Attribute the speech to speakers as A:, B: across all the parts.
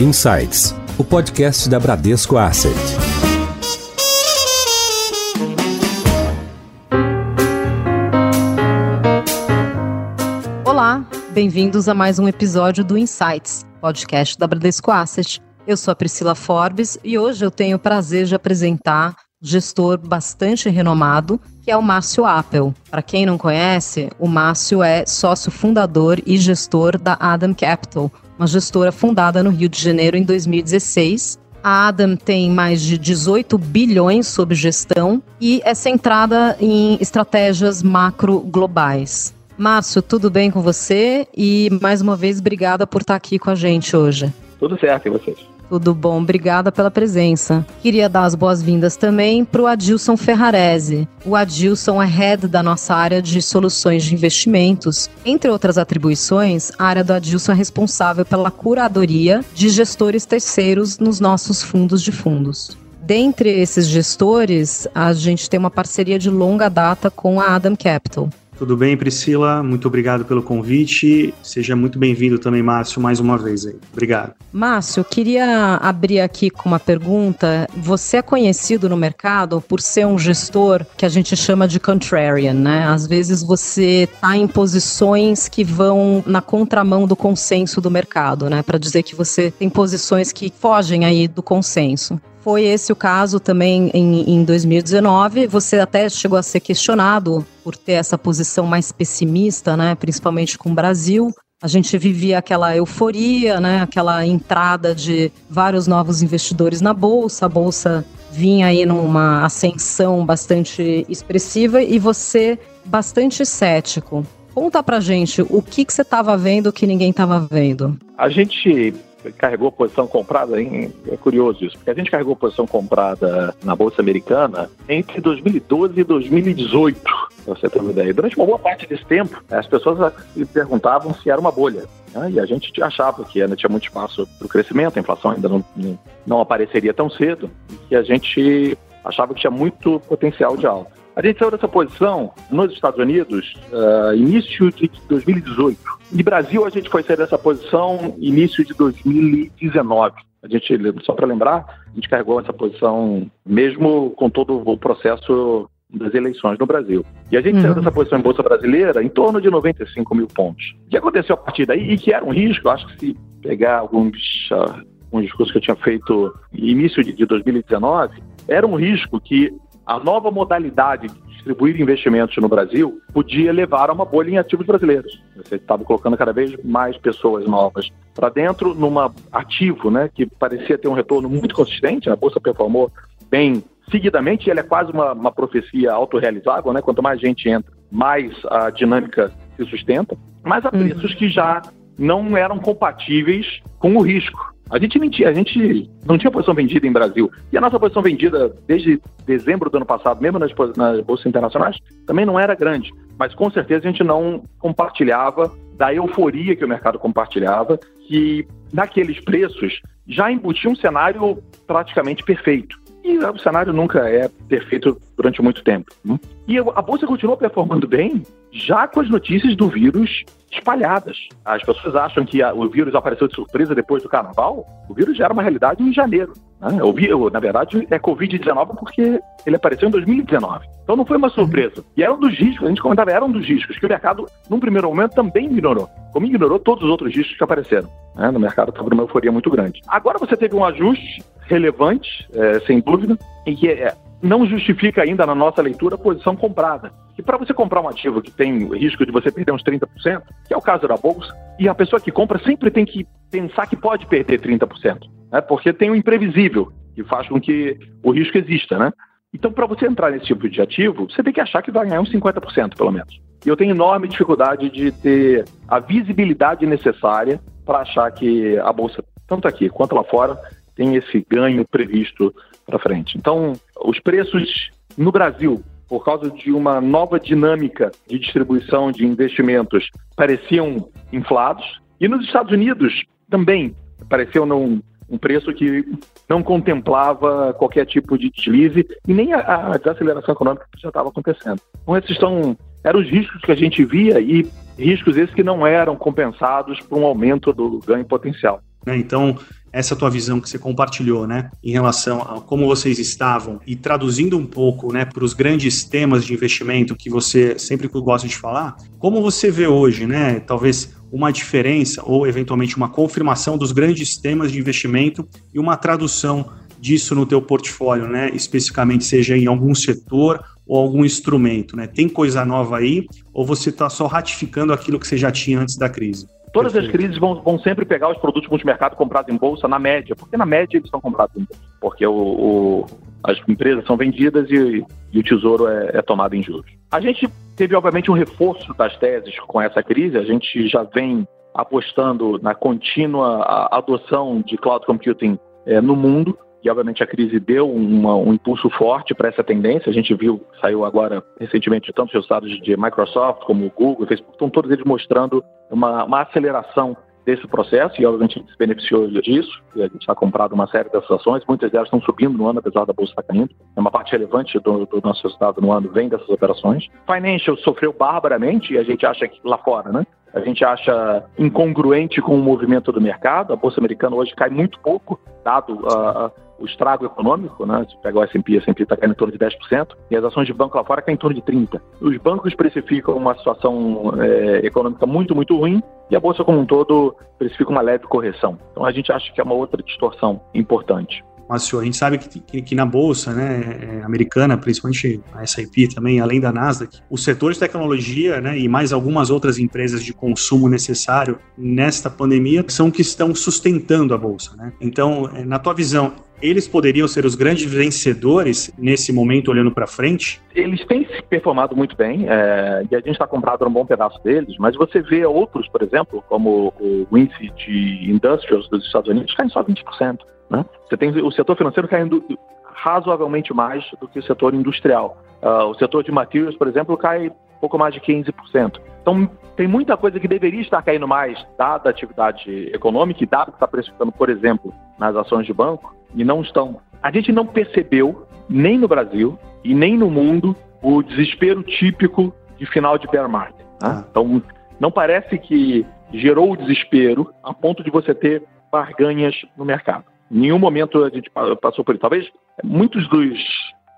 A: Insights, o podcast da Bradesco Asset.
B: Olá, bem-vindos a mais um episódio do Insights, podcast da Bradesco Asset. Eu sou a Priscila Forbes e hoje eu tenho o prazer de apresentar gestor bastante renomado, que é o Márcio Appel. Para quem não conhece, o Márcio é sócio fundador e gestor da Adam Capital, uma gestora fundada no Rio de Janeiro em 2016. A Adam tem mais de 18 bilhões sob gestão e é centrada em estratégias macro globais. Márcio, tudo bem com você? E mais uma vez, obrigada por estar aqui com a gente hoje.
C: Tudo certo, e vocês?
B: Tudo bom, obrigada pela presença. Queria dar as boas-vindas também para o Adilson Ferrarese. O Adilson é head da nossa área de soluções de investimentos. Entre outras atribuições, a área do Adilson é responsável pela curadoria de gestores terceiros nos nossos fundos de fundos. Dentre esses gestores, a gente tem uma parceria de longa data com a Adam Capital.
D: Tudo bem, Priscila? Muito obrigado pelo convite. Seja muito bem-vindo também, Márcio, mais uma vez aí. Obrigado.
B: Márcio, queria abrir aqui com uma pergunta. Você é conhecido no mercado por ser um gestor que a gente chama de contrarian, né? Às vezes você está em posições que vão na contramão do consenso do mercado, né? Para dizer que você tem posições que fogem aí do consenso. Foi esse o caso também em, em 2019. Você até chegou a ser questionado por ter essa posição mais pessimista, né? Principalmente com o Brasil. A gente vivia aquela euforia, né? Aquela entrada de vários novos investidores na bolsa. A bolsa vinha aí numa ascensão bastante expressiva e você bastante cético. Conta pra gente o que, que você estava vendo que ninguém estava vendo.
C: A gente carregou posição comprada, hein? é curioso isso, porque a gente carregou posição comprada na Bolsa Americana entre 2012 e 2018, pra você ter uma ideia. Durante uma boa parte desse tempo, as pessoas perguntavam se era uma bolha. Né? E a gente achava que ainda tinha muito espaço para o crescimento, a inflação ainda não, não apareceria tão cedo, e a gente achava que tinha muito potencial de alta. A gente saiu dessa posição nos Estados Unidos uh, início de 2018. E Brasil a gente foi sair dessa posição início de 2019. A gente, só para lembrar, a gente carregou essa posição mesmo com todo o processo das eleições no Brasil. E a gente uhum. saiu dessa posição em Bolsa Brasileira em torno de 95 mil pontos. O que aconteceu a partir daí, e que era um risco, acho que se pegar alguns, uh, alguns discursos que eu tinha feito início de, de 2019, era um risco que a nova modalidade de distribuir investimentos no Brasil podia levar a uma bolha em ativos brasileiros. Você estava colocando cada vez mais pessoas novas para dentro numa ativo, né, que parecia ter um retorno muito consistente. A bolsa performou bem seguidamente. E ela é quase uma, uma profecia autorrealizável, né? Quanto mais gente entra, mais a dinâmica se sustenta. Mas a uhum. preços que já não eram compatíveis com o risco. A gente mentia, a gente não tinha posição vendida em Brasil. E a nossa posição vendida desde dezembro do ano passado, mesmo nas, nas bolsas internacionais, também não era grande. Mas com certeza a gente não compartilhava da euforia que o mercado compartilhava, que naqueles preços já embutia um cenário praticamente perfeito. E o cenário nunca é perfeito durante muito tempo. Né? E a bolsa continuou performando bem, já com as notícias do vírus espalhadas. As pessoas acham que a, o vírus apareceu de surpresa depois do carnaval. O vírus já era uma realidade em janeiro. Né? Vírus, na verdade, é Covid-19 porque ele apareceu em 2019. Então não foi uma surpresa. E era um dos riscos, a gente comentava, era um dos riscos que o mercado, num primeiro momento, também ignorou. Como ignorou todos os outros riscos que apareceram. Né? No mercado estava uma euforia muito grande. Agora você teve um ajuste relevante, é, sem dúvida, e que é, não justifica ainda, na nossa leitura, a posição comprada. E para você comprar um ativo que tem o risco de você perder uns 30%, que é o caso da Bolsa, e a pessoa que compra sempre tem que pensar que pode perder 30%, né? porque tem o imprevisível, que faz com que o risco exista, né? Então, para você entrar nesse tipo de ativo, você tem que achar que vai ganhar uns 50%, pelo menos. E eu tenho enorme dificuldade de ter a visibilidade necessária para achar que a Bolsa, tanto aqui quanto lá fora, tem esse ganho previsto para frente. Então, os preços no Brasil, por causa de uma nova dinâmica de distribuição de investimentos, pareciam inflados. E nos Estados Unidos também pareciam num um preço que não contemplava qualquer tipo de deslize e nem a, a desaceleração econômica que já estava acontecendo. Então, esses são, eram os riscos que a gente via e riscos esses que não eram compensados por um aumento do ganho potencial.
D: Então, essa tua visão que você compartilhou, né, em relação a como vocês estavam e traduzindo um pouco, né, para os grandes temas de investimento que você sempre gosta de falar, como você vê hoje, né, talvez uma diferença ou eventualmente uma confirmação dos grandes temas de investimento e uma tradução disso no teu portfólio, né, especificamente seja em algum setor ou algum instrumento, né? Tem coisa nova aí ou você está só ratificando aquilo que você já tinha antes da crise?
C: Todas Perfeito. as crises vão, vão sempre pegar os produtos multimercado comprados em bolsa na média, porque na média eles são comprados em bolsa, porque o, o as empresas são vendidas e, e o tesouro é, é, tomado em juros. A gente teve, obviamente, um reforço das teses com essa crise, a gente já vem apostando na contínua adoção de cloud computing é, no mundo, e obviamente a crise deu uma, um impulso forte para essa tendência. A gente viu, saiu agora recentemente tantos resultados de Microsoft como Google, Facebook, estão todos eles mostrando uma, uma aceleração desse processo e obviamente a gente se beneficiou disso. E a gente está comprado uma série dessas ações, muitas delas estão subindo no ano, apesar da bolsa estar caindo. É uma parte relevante do, do nosso resultado no ano vem dessas operações. Financial sofreu barbaramente e a gente acha que lá fora, né? A gente acha incongruente com o movimento do mercado. A bolsa americana hoje cai muito pouco, dado uh, o estrago econômico, né? Se pegar o S&P, o S&P está caindo em torno de 10%, e as ações de banco lá fora caem em torno de 30%. Os bancos precificam uma situação é, econômica muito, muito ruim, e a Bolsa como um todo precifica uma leve correção. Então a gente acha que é uma outra distorção importante.
D: Márcio, a gente sabe que, que, que, na bolsa né, é, americana, principalmente a S&P também, além da Nasdaq, o setor de tecnologia né, e mais algumas outras empresas de consumo necessário nesta pandemia são que estão sustentando a bolsa. Né? Então, é, na tua visão, eles poderiam ser os grandes vencedores nesse momento, olhando para frente?
C: Eles têm se performado muito bem é, e a gente está comprado um bom pedaço deles, mas você vê outros, por exemplo, como o índice de Industrials dos Estados Unidos, caem só 20%. Né? Você tem o setor financeiro caindo razoavelmente mais do que o setor industrial. Uh, o setor de materials, por exemplo, cai pouco mais de 15%. Então, tem muita coisa que deveria estar caindo mais, dada a atividade econômica e dado que está precificando, por exemplo, nas ações de banco, e não estão. A gente não percebeu, nem no Brasil e nem no mundo, o desespero típico de final de bear market. Né? Ah. Então, não parece que gerou o desespero a ponto de você ter barganhas no mercado. Em nenhum momento a gente passou por isso. Talvez muitos dos,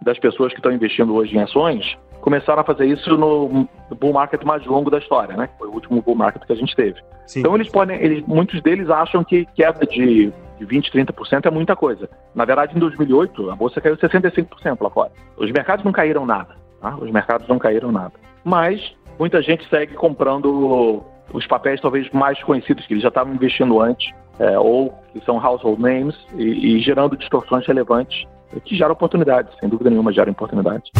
C: das pessoas que estão investindo hoje em ações começaram a fazer isso no bull market mais longo da história, né? Foi o último bull market que a gente teve. Sim. Então eles podem, eles, muitos deles acham que queda de, de 20, 30% é muita coisa. Na verdade, em 2008 a bolsa caiu 65% lá fora. Os mercados não caíram nada, tá? Os mercados não caíram nada. Mas muita gente segue comprando os papéis talvez mais conhecidos que eles já estavam investindo antes, é, ou que são household names e, e gerando distorções relevantes que geram oportunidades, sem dúvida nenhuma geram oportunidades.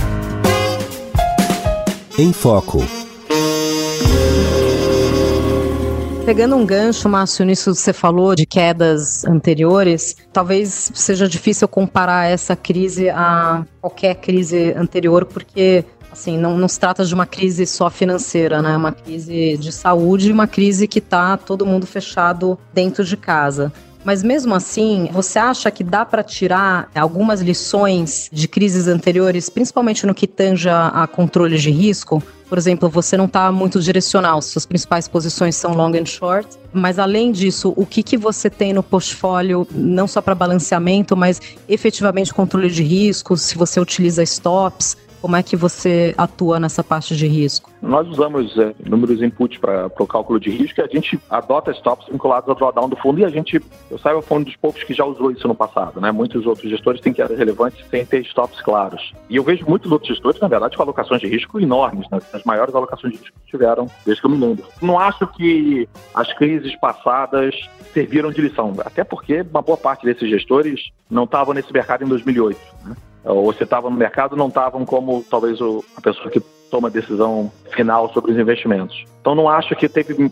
A: Em Foco.
B: Pegando um gancho, Márcio, nisso que você falou de quedas anteriores, talvez seja difícil comparar essa crise a qualquer crise anterior, porque assim, não, não se trata de uma crise só financeira, né? É uma crise de saúde, uma crise que está todo mundo fechado dentro de casa. Mas mesmo assim, você acha que dá para tirar algumas lições de crises anteriores, principalmente no que tanja a controle de risco? Por exemplo, você não está muito direcional, suas principais posições são long and short, mas além disso, o que, que você tem no portfólio, não só para balanceamento, mas efetivamente controle de riscos, se você utiliza stops, como é que você atua nessa parte de risco?
C: Nós usamos é, inúmeros inputs para o cálculo de risco e a gente adota stops vinculados ao drawdown do fundo e a gente, eu saiba, foi um dos poucos que já usou isso no passado, né? Muitos outros gestores têm quedas relevantes sem ter stops claros. E eu vejo muitos outros gestores, na verdade, com alocações de risco enormes, né? as maiores alocações de risco que tiveram desde que eu me lembro. Não acho que as crises passadas serviram de lição, até porque uma boa parte desses gestores não estavam nesse mercado em 2008. Né? Ou se estavam no mercado, não estavam como talvez o, a pessoa que toma a decisão final sobre os investimentos. Então não acho que teve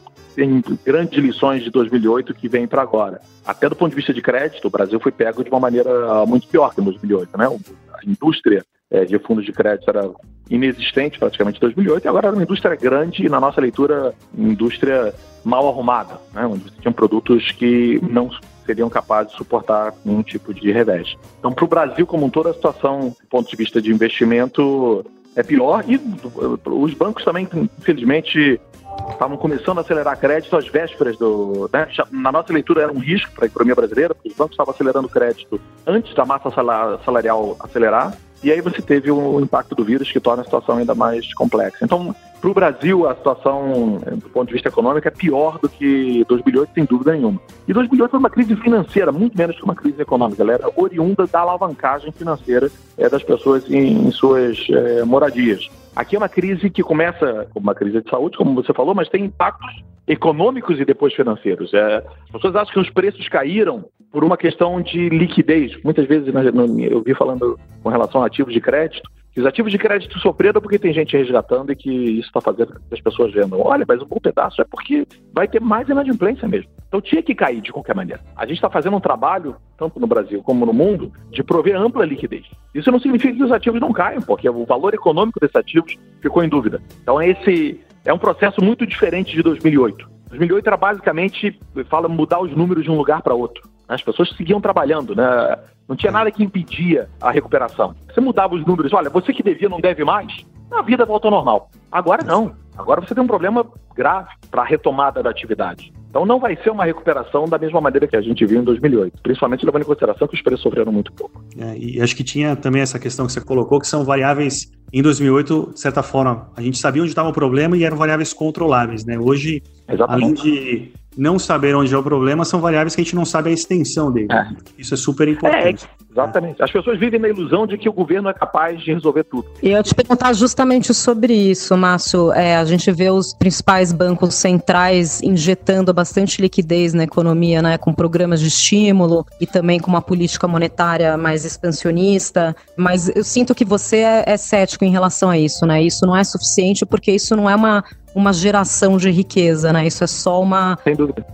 C: grandes lições de 2008 que vêm para agora. Até do ponto de vista de crédito, o Brasil foi pego de uma maneira muito pior que em 2008. Né? A indústria é, de fundos de crédito era inexistente praticamente em 2008 e agora era uma indústria grande e, na nossa leitura, indústria mal arrumada, né? onde você tinha produtos que não seriam capazes de suportar nenhum tipo de revés. Então, para o Brasil como um todo, a situação, do ponto de vista de investimento, é pior e os bancos também, infelizmente, estavam começando a acelerar crédito às vésperas do. Né? Na nossa leitura era um risco para a economia brasileira, porque os bancos estavam acelerando crédito antes da massa salarial acelerar. E aí você teve o impacto do vírus que torna a situação ainda mais complexa. Então, para o Brasil, a situação, do ponto de vista econômico, é pior do que 2008, sem dúvida nenhuma. E 2008 foi uma crise financeira, muito menos que uma crise econômica. Ela era oriunda da alavancagem financeira é, das pessoas em, em suas é, moradias. Aqui é uma crise que começa como uma crise de saúde, como você falou, mas tem impactos econômicos e depois financeiros. É, as pessoas acham que os preços caíram por uma questão de liquidez. Muitas vezes eu vi falando com relação a ativos de crédito, que os ativos de crédito sofreram porque tem gente resgatando e que isso está fazendo com que as pessoas vendam. Olha, mas um bom pedaço é porque vai ter mais inadimplência mesmo. Então tinha que cair de qualquer maneira. A gente está fazendo um trabalho, tanto no Brasil como no mundo, de prover ampla liquidez. Isso não significa que os ativos não caiam, porque o valor econômico desses ativos ficou em dúvida. Então esse é um processo muito diferente de 2008. 2008 era basicamente, fala, mudar os números de um lugar para outro. As pessoas seguiam trabalhando, né? Não tinha nada que impedia a recuperação. Você mudava os números, olha, você que devia não deve mais, a vida volta ao normal. Agora não. Agora você tem um problema grave para a retomada da atividade. Então não vai ser uma recuperação da mesma maneira que a gente viu em 2008, principalmente levando em consideração que os preços sofreram muito pouco.
D: É, e acho que tinha também essa questão que você colocou, que são variáveis em 2008, de certa forma, a gente sabia onde estava o problema e eram variáveis controláveis, né? Hoje, Exatamente. além de não saber onde é o problema são variáveis que a gente não sabe a extensão dele. É. Isso é super importante.
C: É, exatamente. As pessoas vivem na ilusão de que o governo é capaz de resolver tudo.
B: E eu te perguntar justamente sobre isso, Márcio. É, a gente vê os principais bancos centrais injetando bastante liquidez na economia, né, com programas de estímulo e também com uma política monetária mais expansionista. Mas eu sinto que você é, é cético em relação a isso, né? Isso não é suficiente porque isso não é uma uma geração de riqueza, né? Isso é só uma,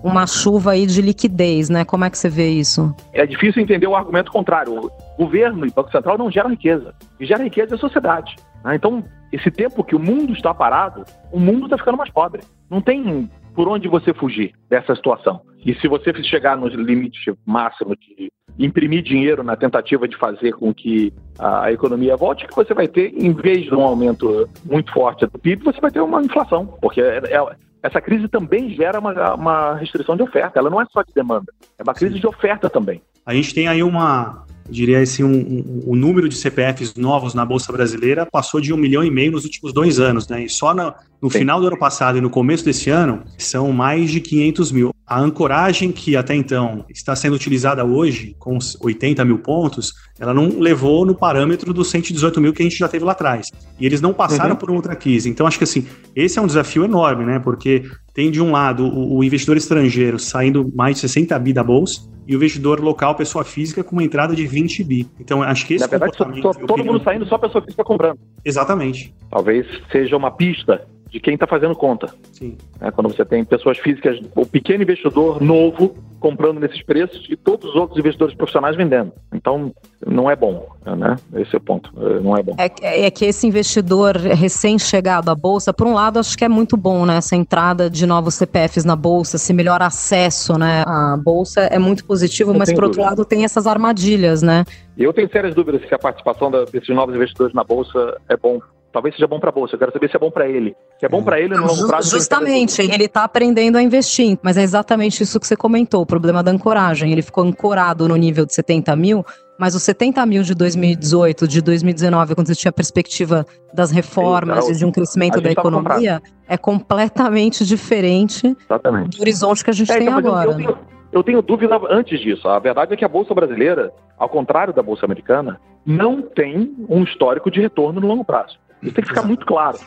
B: uma chuva aí de liquidez, né? Como é que você vê isso?
C: É difícil entender o argumento contrário. O governo e Banco Central não geram riqueza. E gera riqueza é a sociedade. Né? Então, esse tempo que o mundo está parado, o mundo está ficando mais pobre. Não tem por onde você fugir dessa situação. E se você chegar no limite máximo de imprimir dinheiro na tentativa de fazer com que a economia volte, que você vai ter, em vez de um aumento muito forte do PIB, você vai ter uma inflação, porque é, é, essa crise também gera uma, uma, restrição de oferta, ela não é só de demanda, é uma crise Sim. de oferta também.
D: A gente tem aí uma, diria assim, um, um, o número de CPFs novos na Bolsa Brasileira passou de um milhão e meio nos últimos dois anos, né? E só no, no final do ano passado e no começo desse ano são mais de 500 mil. A ancoragem que até então está sendo utilizada hoje, com 80 mil pontos, ela não levou no parâmetro dos 118 mil que a gente já teve lá atrás. E eles não passaram uhum. por outra crise. Então, acho que assim, esse é um desafio enorme, né? Porque tem de um lado o, o investidor estrangeiro saindo mais de 60 bi da bolsa, e o investidor local, pessoa física, com uma entrada de 20 bi. Então, acho que esse
C: Na verdade, comportamento... todo mundo saindo, só a pessoa física comprando.
D: Exatamente.
C: Talvez seja uma pista de quem está fazendo conta. Sim. É, quando você tem pessoas físicas, o pequeno investidor novo comprando nesses preços e todos os outros investidores profissionais vendendo. Então, não é bom, né? Esse é o ponto, é, não é bom.
B: É, é que esse investidor recém-chegado à Bolsa, por um lado, acho que é muito bom, né? Essa entrada de novos CPFs na Bolsa, esse melhor acesso né, à Bolsa é muito positivo, mas por outro lado tem essas armadilhas, né?
C: Eu tenho sérias dúvidas se a participação desses novos investidores na Bolsa é bom talvez seja bom para a bolsa. Eu quero saber se é bom para ele. Se é bom para ele no longo prazo.
B: Justamente, ele está aprendendo a investir, mas é exatamente isso que você comentou, o problema da ancoragem. Ele ficou ancorado no nível de 70 mil, mas os 70 mil de 2018, de 2019, quando você tinha a perspectiva das reformas e de um crescimento da economia, é completamente diferente exatamente. do horizonte que a gente é, tem então, agora. Eu, eu, tenho,
C: eu tenho dúvida antes disso. A verdade é que a Bolsa Brasileira, ao contrário da Bolsa Americana, não tem um histórico de retorno no longo prazo. Isso tem que ficar muito claro.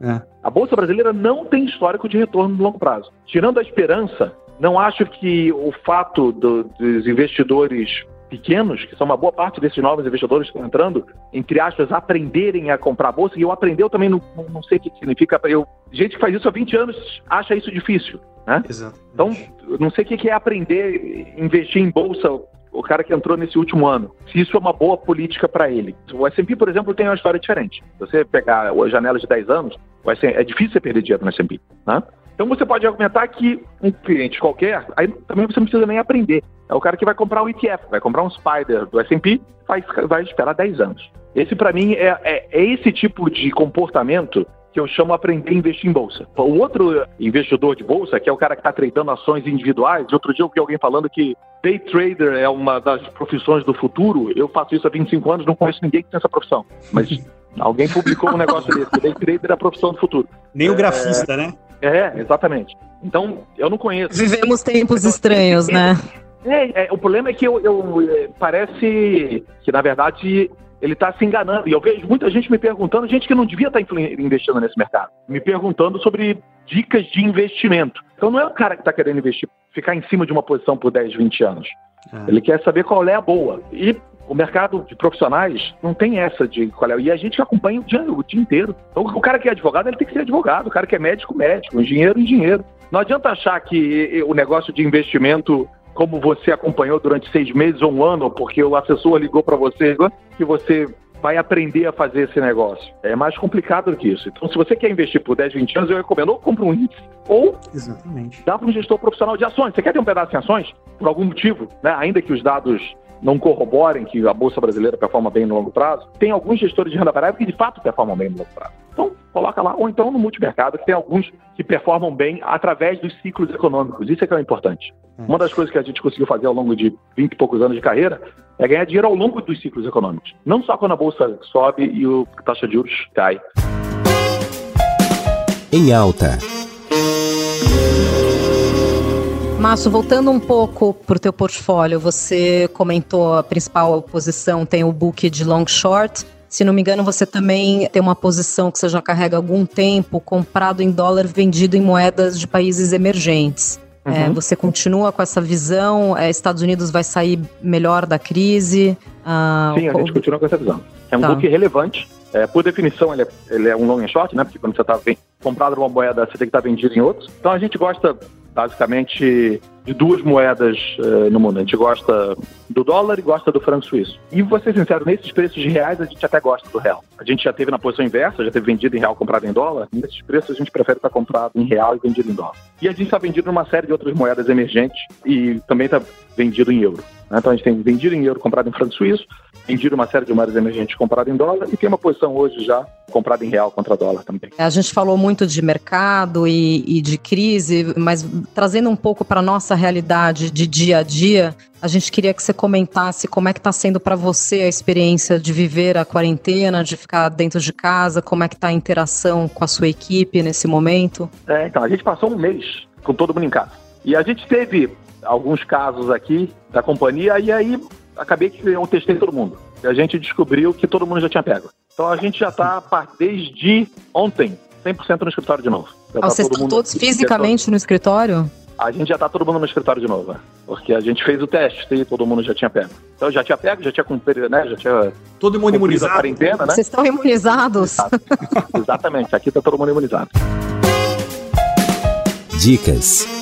C: É. A Bolsa Brasileira não tem histórico de retorno no longo prazo. Tirando a esperança, não acho que o fato do, dos investidores pequenos, que são uma boa parte desses novos investidores que estão entrando, entre aspas, aprenderem a comprar a bolsa, e eu aprender eu também não, não sei o que significa. Eu, gente que faz isso há 20 anos acha isso difícil. Né? Então, não sei o que é aprender a investir em bolsa o cara que entrou nesse último ano, se isso é uma boa política para ele. O S&P, por exemplo, tem uma história diferente. Você pegar a janela de 10 anos, é difícil você perder dinheiro no S&P, né? Então você pode argumentar que um cliente qualquer, aí também você não precisa nem aprender. É o cara que vai comprar um ETF, vai comprar um Spider do S&P, vai, vai esperar 10 anos. Esse para mim é, é, é, esse tipo de comportamento que eu chamo aprender a investir em bolsa. O outro investidor de bolsa, que é o cara que está tradando ações individuais, de outro dia eu vi alguém falando que day trader é uma das profissões do futuro. Eu faço isso há 25 anos, não conheço ninguém que tem essa profissão. Mas alguém publicou um negócio desse. Day trader é a profissão do futuro.
D: Nem o grafista, é... né?
C: É, exatamente. Então, eu não conheço.
B: Vivemos tempos estranhos, né?
C: É, é, o problema é que eu, eu, é, parece que, na verdade, ele está se enganando. E eu vejo muita gente me perguntando, gente que não devia estar tá investindo nesse mercado, me perguntando sobre dicas de investimento. Então não é o cara que está querendo investir, ficar em cima de uma posição por 10, 20 anos. É. Ele quer saber qual é a boa. E o mercado de profissionais não tem essa de qual é. E a gente acompanha o dia, o dia inteiro. Então, o cara que é advogado, ele tem que ser advogado. O cara que é médico, médico. Engenheiro, engenheiro. Não adianta achar que o negócio de investimento como você acompanhou durante seis meses ou um ano, porque o assessor ligou para você, que você vai aprender a fazer esse negócio. É mais complicado do que isso. Então, se você quer investir por 10, 20 anos, eu recomendo ou compra um índice ou Exatamente. dá para um gestor profissional de ações. Você quer ter um pedaço em ações? Por algum motivo, né? ainda que os dados não corroborem que a Bolsa Brasileira performa bem no longo prazo, tem alguns gestores de renda variável que de fato performam bem no longo prazo. Então, coloca lá, ou então no multimercado, que tem alguns que performam bem através dos ciclos econômicos. Isso é que é importante. É. Uma das coisas que a gente conseguiu fazer ao longo de 20 e poucos anos de carreira é ganhar dinheiro ao longo dos ciclos econômicos. Não só quando a bolsa sobe e a taxa de juros cai.
A: Em alta.
B: Márcio, voltando um pouco para o teu portfólio, você comentou a principal posição tem o book de long short. Se não me engano, você também tem uma posição que você já carrega há algum tempo, comprado em dólar, vendido em moedas de países emergentes. É, uhum. É, você continua com essa visão? É, Estados Unidos vai sair melhor da crise?
C: Ah, Sim, a gente continua com essa visão. É um tá. book relevante. É, por definição, ele é, ele é, um long and short, né? Porque quando você está comprado uma moeda, você tem que estar tá vendido em outros. Então a gente gosta basicamente de duas moedas uh, no mundo. A gente gosta do dólar e gosta do franco suíço. E vou ser sincero, nesses preços de reais a gente até gosta do real. A gente já teve na posição inversa, já teve vendido em real, comprado em dólar. Nesses preços a gente prefere estar comprado em real e vendido em dólar. E a gente está vendido numa série de outras moedas emergentes e também está vendido em euro. Né? Então a gente tem vendido em euro, comprado em franco suíço, vendido uma série de moedas emergentes comprado em dólar e tem uma posição hoje já comprada em real contra dólar também.
B: A gente falou muito de mercado e, e de crise, mas trazendo um pouco para nossa realidade de dia a dia, a gente queria que você comentasse como é que está sendo para você a experiência de viver a quarentena, de ficar dentro de casa, como é que está a interação com a sua equipe nesse momento.
C: É, então, a gente passou um mês com todo mundo em casa. E a gente teve alguns casos aqui da companhia e aí acabei que eu testei todo mundo. E a gente descobriu que todo mundo já tinha pego. Então a gente já está desde ontem 100% no escritório de novo.
B: Ah, tá vocês estão todos fisicamente no escritório?
C: A gente já está todo mundo no escritório de novo, né? porque a gente fez o teste e todo mundo já tinha pego. Então já tinha pego, já tinha cumprido, né? Já tinha
D: todo mundo imunizado. A
C: quarentena, né?
B: Vocês estão imunizados?
C: Exatamente, aqui está todo mundo imunizado.
A: Dicas.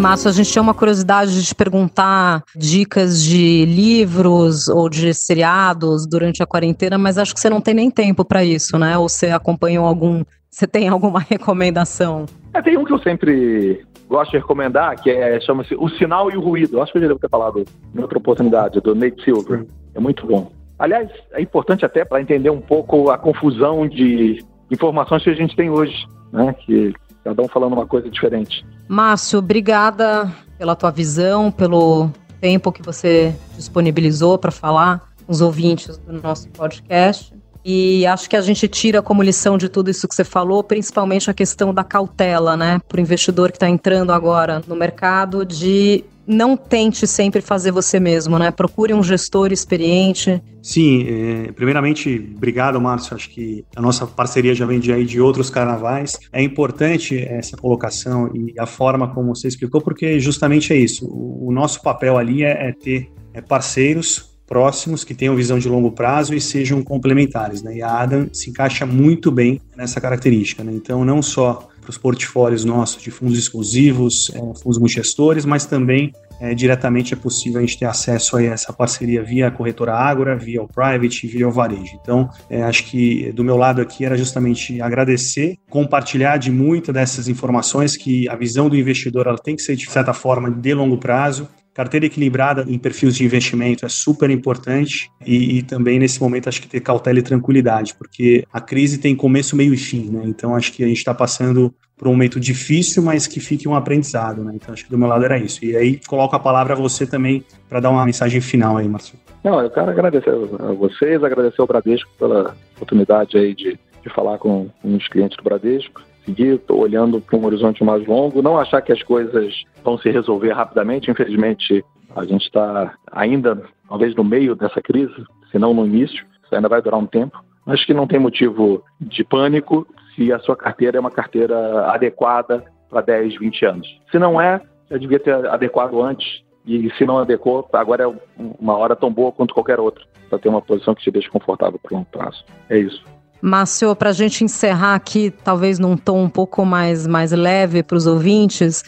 B: Márcio, a gente tinha uma curiosidade de te perguntar dicas de livros ou de seriados durante a quarentena, mas acho que você não tem nem tempo para isso, né? Ou você acompanhou algum. Você tem alguma recomendação?
C: É, tem um que eu sempre gosto de recomendar, que é chama-se O Sinal e o Ruído. Acho que eu já devo ter falado em outra oportunidade, do Nate Silver. É muito bom. Aliás, é importante até para entender um pouco a confusão de informações que a gente tem hoje, né? Que cada um falando uma coisa diferente.
B: Márcio, obrigada pela tua visão, pelo tempo que você disponibilizou para falar com os ouvintes do nosso podcast. E acho que a gente tira como lição de tudo isso que você falou, principalmente a questão da cautela, né? Para o investidor que está entrando agora no mercado, de não tente sempre fazer você mesmo, né? Procure um gestor experiente.
D: Sim, é, primeiramente, obrigado, Márcio. Acho que a nossa parceria já vem de aí de outros carnavais. É importante essa colocação e a forma como você explicou, porque justamente é isso. O, o nosso papel ali é, é ter é parceiros próximos que tenham visão de longo prazo e sejam complementares, né? E a Adam se encaixa muito bem nessa característica, né? Então, não só para os portfólios nossos de fundos exclusivos, é, fundos multigestores, mas também é, diretamente é possível a gente ter acesso a essa parceria via a corretora Ágora, via o Private, via o Varejo. Então, é, acho que do meu lado aqui era justamente agradecer, compartilhar de muitas dessas informações que a visão do investidor ela tem que ser de certa forma de longo prazo, carteira equilibrada em perfis de investimento é super importante e, e, também nesse momento acho que ter cautela e tranquilidade, porque a crise tem começo, meio e fim, né? Então acho que a gente está passando por um momento difícil, mas que fique um aprendizado, né? Então acho que do meu lado era isso. E aí coloco a palavra a você também para dar uma mensagem final aí, Marcelo.
C: Não, eu quero agradecer a vocês, agradecer ao Bradesco pela oportunidade aí de, de falar com, com os clientes do Bradesco seguir, estou olhando para um horizonte mais longo, não achar que as coisas vão se resolver rapidamente. Infelizmente, a gente está ainda, talvez, no meio dessa crise, se não no início, isso ainda vai durar um tempo. Acho que não tem motivo de pânico se a sua carteira é uma carteira adequada para 10, 20 anos. Se não é, já devia ter adequado antes. E se não adequou, agora é uma hora tão boa quanto qualquer outra para ter uma posição que te deixe confortável por um prazo. É isso.
B: Márcio, para a gente encerrar aqui, talvez num tom um pouco mais, mais leve para os ouvintes,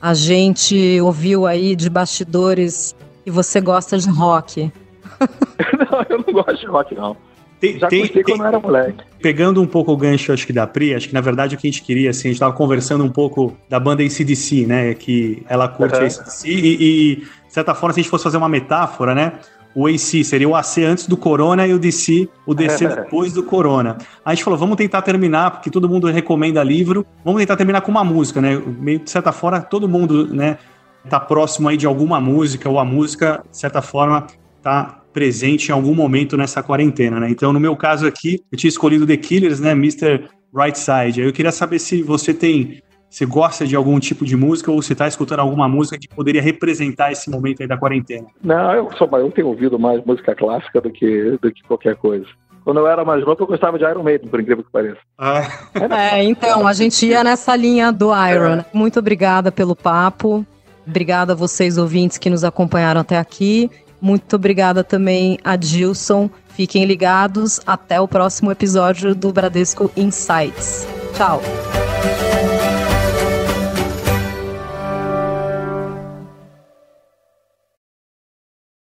B: a gente ouviu aí de bastidores que você gosta de rock.
C: não, eu não gosto de rock, não. Tem, Já tem, tem, quando eu era moleque.
D: Pegando um pouco o gancho, acho que da Pri, acho que na verdade o que a gente queria, assim, a gente estava conversando um pouco da banda ACDC, né? Que ela curte uhum. ACDC e, e, de certa forma, se a gente fosse fazer uma metáfora, né? O AC seria o AC antes do Corona e o DC, o DC depois do Corona. Aí a gente falou, vamos tentar terminar, porque todo mundo recomenda livro, vamos tentar terminar com uma música, né? Meio de certa forma, todo mundo, né, tá próximo aí de alguma música, ou a música, de certa forma, tá presente em algum momento nessa quarentena, né? Então, no meu caso aqui, eu tinha escolhido The Killers, né, Mr. Right Side. Aí eu queria saber se você tem você gosta de algum tipo de música ou você está escutando alguma música que poderia representar esse momento aí da quarentena?
C: Não, eu, sou, eu tenho ouvido mais música clássica do que, do que qualquer coisa. Quando eu era mais novo, eu gostava de Iron Maiden, por incrível que pareça.
B: Ah. É, então, a gente ia nessa linha do Iron. É. Muito obrigada pelo papo. Obrigada a vocês, ouvintes, que nos acompanharam até aqui. Muito obrigada também a Dilson. Fiquem ligados. Até o próximo episódio do Bradesco Insights. Tchau.